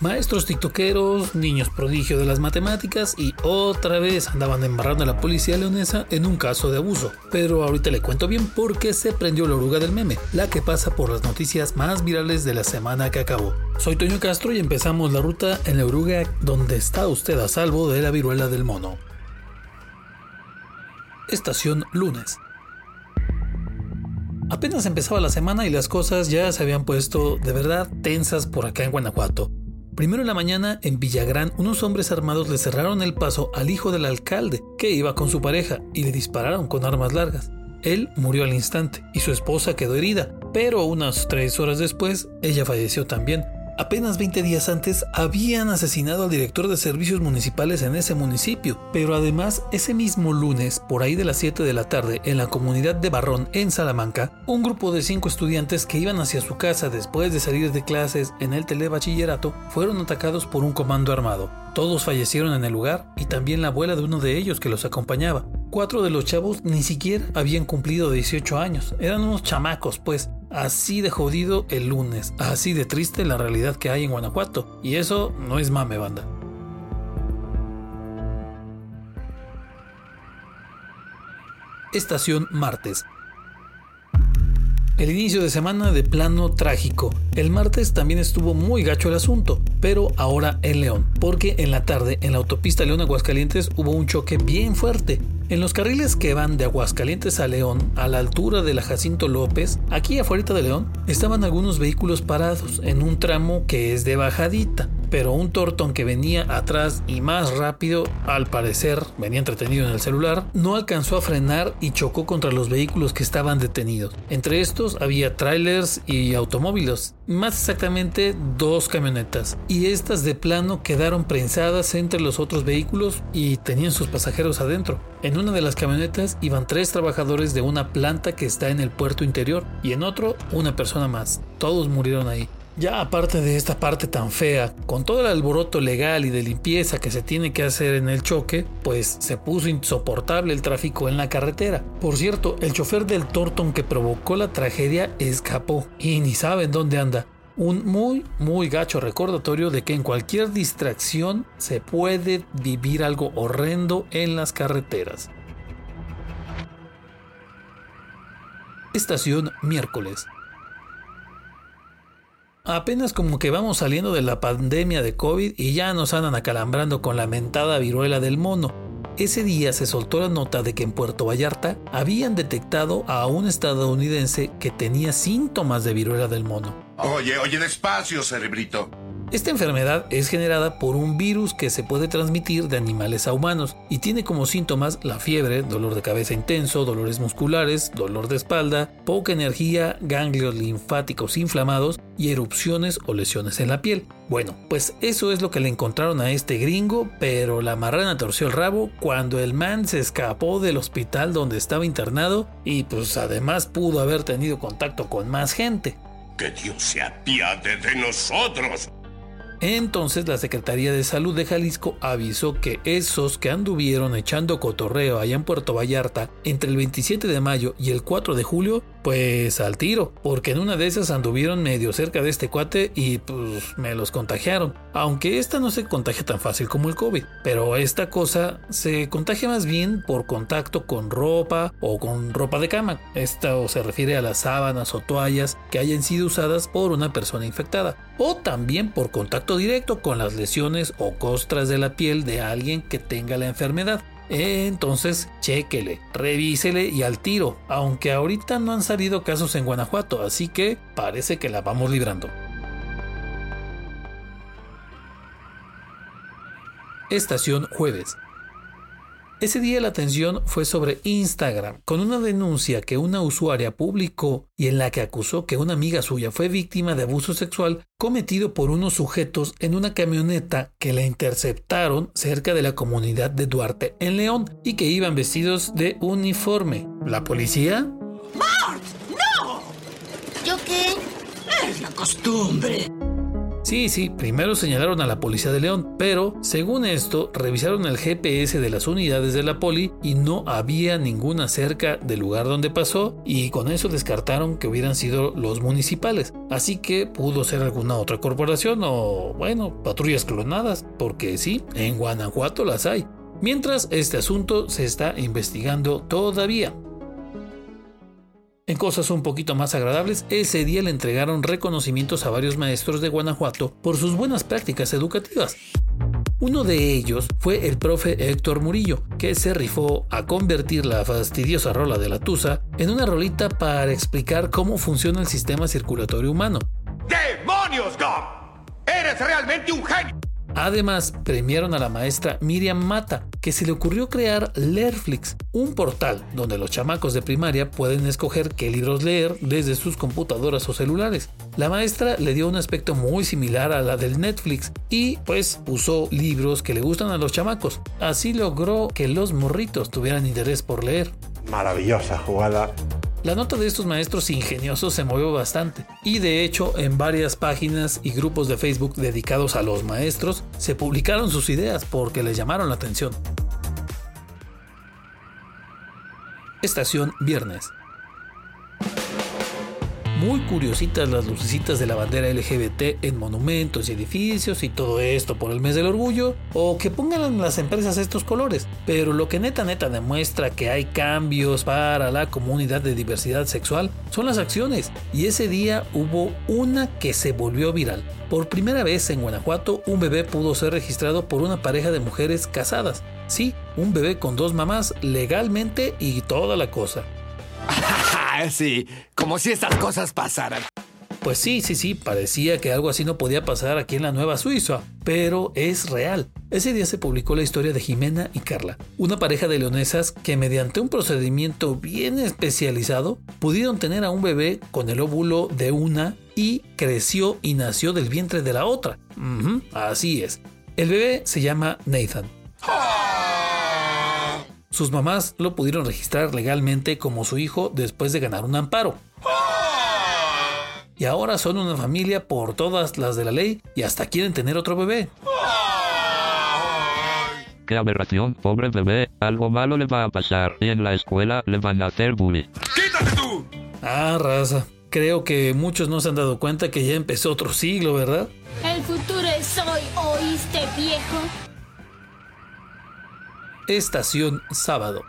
Maestros tiktokeros, niños prodigio de las matemáticas y otra vez andaban embarrando a la policía leonesa en un caso de abuso. Pero ahorita le cuento bien por qué se prendió la oruga del meme, la que pasa por las noticias más virales de la semana que acabó. Soy Toño Castro y empezamos la ruta en la oruga donde está usted a salvo de la viruela del mono. Estación lunes. Apenas empezaba la semana y las cosas ya se habían puesto de verdad tensas por acá en Guanajuato. Primero en la mañana, en Villagrán, unos hombres armados le cerraron el paso al hijo del alcalde, que iba con su pareja, y le dispararon con armas largas. Él murió al instante y su esposa quedó herida, pero unas tres horas después, ella falleció también. Apenas 20 días antes habían asesinado al director de servicios municipales en ese municipio, pero además ese mismo lunes, por ahí de las 7 de la tarde, en la comunidad de Barrón, en Salamanca, un grupo de cinco estudiantes que iban hacia su casa después de salir de clases en el telebachillerato fueron atacados por un comando armado. Todos fallecieron en el lugar y también la abuela de uno de ellos que los acompañaba. Cuatro de los chavos ni siquiera habían cumplido 18 años, eran unos chamacos pues, Así de jodido el lunes, así de triste la realidad que hay en Guanajuato. Y eso no es mame, banda. Estación martes. El inicio de semana de plano trágico. El martes también estuvo muy gacho el asunto, pero ahora en León, porque en la tarde en la autopista León Aguascalientes hubo un choque bien fuerte. En los carriles que van de Aguascalientes a León, a la altura de la Jacinto López, aquí afuera de León, estaban algunos vehículos parados en un tramo que es de bajadita, pero un tortón que venía atrás y más rápido, al parecer venía entretenido en el celular, no alcanzó a frenar y chocó contra los vehículos que estaban detenidos. Entre estos había trailers y automóviles, más exactamente dos camionetas, y estas de plano quedaron prensadas entre los otros vehículos y tenían sus pasajeros adentro. En una de las camionetas iban tres trabajadores de una planta que está en el puerto interior y en otro una persona más. Todos murieron ahí. Ya aparte de esta parte tan fea, con todo el alboroto legal y de limpieza que se tiene que hacer en el choque, pues se puso insoportable el tráfico en la carretera. Por cierto, el chofer del Torton que provocó la tragedia escapó y ni saben dónde anda. Un muy, muy gacho recordatorio de que en cualquier distracción se puede vivir algo horrendo en las carreteras. Estación miércoles. Apenas como que vamos saliendo de la pandemia de COVID y ya nos andan acalambrando con la mentada viruela del mono. Ese día se soltó la nota de que en Puerto Vallarta habían detectado a un estadounidense que tenía síntomas de viruela del mono. Oye, oye, despacio, cerebrito. Esta enfermedad es generada por un virus que se puede transmitir de animales a humanos y tiene como síntomas la fiebre, dolor de cabeza intenso, dolores musculares, dolor de espalda, poca energía, ganglios linfáticos inflamados y erupciones o lesiones en la piel. Bueno, pues eso es lo que le encontraron a este gringo, pero la marrana torció el rabo cuando el man se escapó del hospital donde estaba internado y pues además pudo haber tenido contacto con más gente. Que Dios se apiade de nosotros. Entonces la Secretaría de Salud de Jalisco avisó que esos que anduvieron echando cotorreo allá en Puerto Vallarta entre el 27 de mayo y el 4 de julio, pues al tiro, porque en una de esas anduvieron medio cerca de este cuate y pues me los contagiaron. Aunque esta no se contagia tan fácil como el COVID, pero esta cosa se contagia más bien por contacto con ropa o con ropa de cama. Esto se refiere a las sábanas o toallas que hayan sido usadas por una persona infectada, o también por contacto directo con las lesiones o costras de la piel de alguien que tenga la enfermedad. Entonces, chéquele, revísele y al tiro, aunque ahorita no han salido casos en Guanajuato, así que parece que la vamos librando. Estación jueves. Ese día la atención fue sobre Instagram, con una denuncia que una usuaria publicó y en la que acusó que una amiga suya fue víctima de abuso sexual cometido por unos sujetos en una camioneta que la interceptaron cerca de la comunidad de Duarte en León y que iban vestidos de uniforme. ¿La policía? ¡Mart! ¡No! ¿Yo qué? Es la costumbre. Sí, sí, primero señalaron a la policía de León, pero según esto, revisaron el GPS de las unidades de la poli y no había ninguna cerca del lugar donde pasó y con eso descartaron que hubieran sido los municipales. Así que pudo ser alguna otra corporación o, bueno, patrullas clonadas, porque sí, en Guanajuato las hay. Mientras este asunto se está investigando todavía. En cosas un poquito más agradables, ese día le entregaron reconocimientos a varios maestros de Guanajuato por sus buenas prácticas educativas. Uno de ellos fue el profe Héctor Murillo, que se rifó a convertir la fastidiosa rola de la Tusa en una rolita para explicar cómo funciona el sistema circulatorio humano. ¡Demonios! ¡Eres realmente un genio! Además, premiaron a la maestra Miriam Mata, que se le ocurrió crear Learflix, un portal donde los chamacos de primaria pueden escoger qué libros leer desde sus computadoras o celulares. La maestra le dio un aspecto muy similar a la del Netflix y pues usó libros que le gustan a los chamacos. Así logró que los morritos tuvieran interés por leer. Maravillosa jugada. La nota de estos maestros ingeniosos se movió bastante y de hecho en varias páginas y grupos de Facebook dedicados a los maestros se publicaron sus ideas porque les llamaron la atención. Estación Viernes muy curiositas las lucecitas de la bandera LGBT en monumentos y edificios y todo esto por el mes del orgullo, o que pongan las empresas estos colores. Pero lo que neta neta demuestra que hay cambios para la comunidad de diversidad sexual son las acciones. Y ese día hubo una que se volvió viral. Por primera vez en Guanajuato, un bebé pudo ser registrado por una pareja de mujeres casadas. Sí, un bebé con dos mamás legalmente y toda la cosa. sí, como si estas cosas pasaran. Pues sí, sí, sí, parecía que algo así no podía pasar aquí en la Nueva Suiza, pero es real. Ese día se publicó la historia de Jimena y Carla, una pareja de leonesas que mediante un procedimiento bien especializado pudieron tener a un bebé con el óvulo de una y creció y nació del vientre de la otra. así es. El bebé se llama Nathan. Sus mamás lo pudieron registrar legalmente como su hijo después de ganar un amparo. Y ahora son una familia por todas las de la ley y hasta quieren tener otro bebé. ¡Qué aberración, pobre bebé! Algo malo le va a pasar y en la escuela le van a hacer bullying. ¡Quítate tú! Ah, raza. Creo que muchos no se han dado cuenta que ya empezó otro siglo, ¿verdad? Estación Sábado.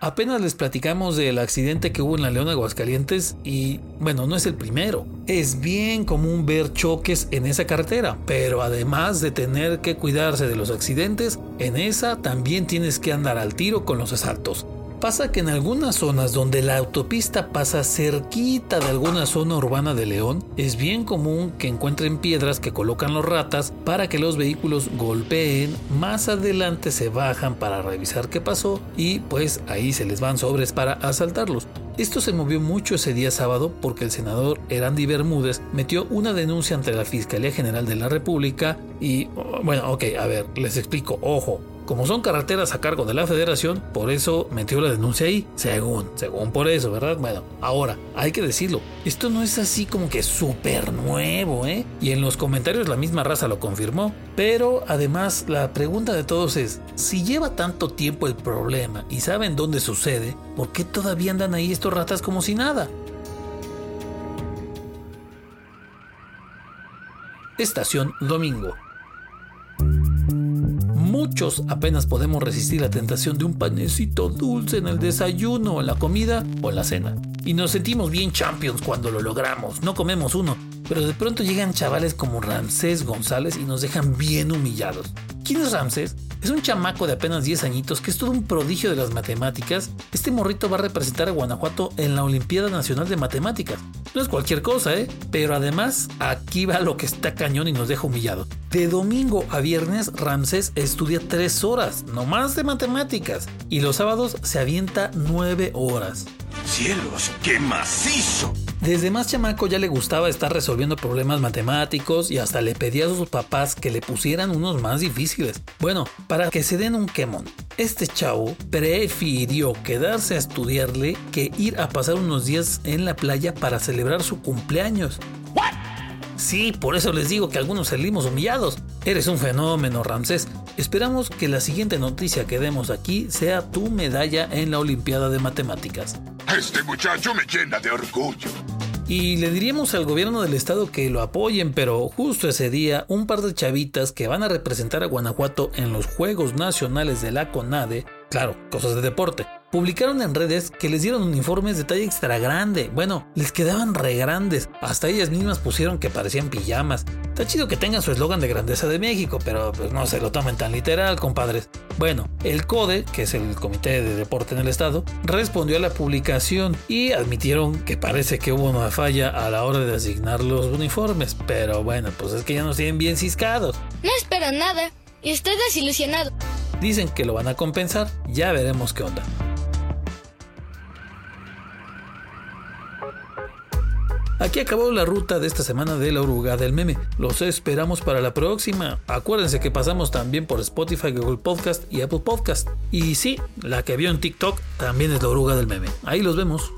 Apenas les platicamos del accidente que hubo en la León Aguascalientes y bueno, no es el primero. Es bien común ver choques en esa carretera, pero además de tener que cuidarse de los accidentes, en esa también tienes que andar al tiro con los asaltos. Pasa que en algunas zonas donde la autopista pasa cerquita de alguna zona urbana de León, es bien común que encuentren piedras que colocan los ratas para que los vehículos golpeen, más adelante se bajan para revisar qué pasó y pues ahí se les van sobres para asaltarlos. Esto se movió mucho ese día sábado porque el senador Erandi Bermúdez metió una denuncia ante la Fiscalía General de la República y, bueno, ok, a ver, les explico, ojo, como son carreteras a cargo de la federación, por eso metió la denuncia ahí, según, según por eso, ¿verdad? Bueno, ahora, hay que decirlo, esto no es así como que súper nuevo, ¿eh? Y en los comentarios la misma raza lo confirmó, pero además la pregunta de todos es, si lleva tanto tiempo el problema y saben dónde sucede, ¿por qué todavía andan ahí estos ratas como si nada? Estación Domingo. Muchos apenas podemos resistir la tentación de un panecito dulce en el desayuno, en la comida o en la cena. Y nos sentimos bien champions cuando lo logramos. No comemos uno, pero de pronto llegan chavales como Ramsés González y nos dejan bien humillados. ¿Quién es Ramsés? Es un chamaco de apenas 10 añitos que es todo un prodigio de las matemáticas. Este morrito va a representar a Guanajuato en la Olimpiada Nacional de Matemáticas. No es cualquier cosa, ¿eh? Pero además, aquí va lo que está cañón y nos deja humillados. De domingo a viernes, Ramsés estudia 3 horas, no más de matemáticas. Y los sábados se avienta 9 horas. ¡Cielos, qué macizo! Desde más chamaco ya le gustaba estar resolviendo problemas matemáticos y hasta le pedía a sus papás que le pusieran unos más difíciles. Bueno, para que se den un quemón. Este chavo prefirió quedarse a estudiarle que ir a pasar unos días en la playa para celebrar su cumpleaños. Sí, por eso les digo que algunos salimos humillados. Eres un fenómeno, Ramsés. Esperamos que la siguiente noticia que demos aquí sea tu medalla en la Olimpiada de Matemáticas. Este muchacho me llena de orgullo. Y le diríamos al gobierno del estado que lo apoyen, pero justo ese día un par de chavitas que van a representar a Guanajuato en los Juegos Nacionales de la CONADE, claro, cosas de deporte, publicaron en redes que les dieron uniformes de talla extra grande. Bueno, les quedaban re grandes. Hasta ellas mismas pusieron que parecían pijamas. Está chido que tengan su eslogan de grandeza de México, pero pues no se lo tomen tan literal, compadres. Bueno, el CODE, que es el Comité de Deporte en el Estado, respondió a la publicación y admitieron que parece que hubo una falla a la hora de asignar los uniformes. Pero bueno, pues es que ya nos tienen bien ciscados. No espero nada y estoy desilusionado. Dicen que lo van a compensar, ya veremos qué onda. Aquí acabó la ruta de esta semana de la oruga del meme. Los esperamos para la próxima. Acuérdense que pasamos también por Spotify, Google Podcast y Apple Podcast. Y sí, la que vio en TikTok también es la oruga del meme. Ahí los vemos.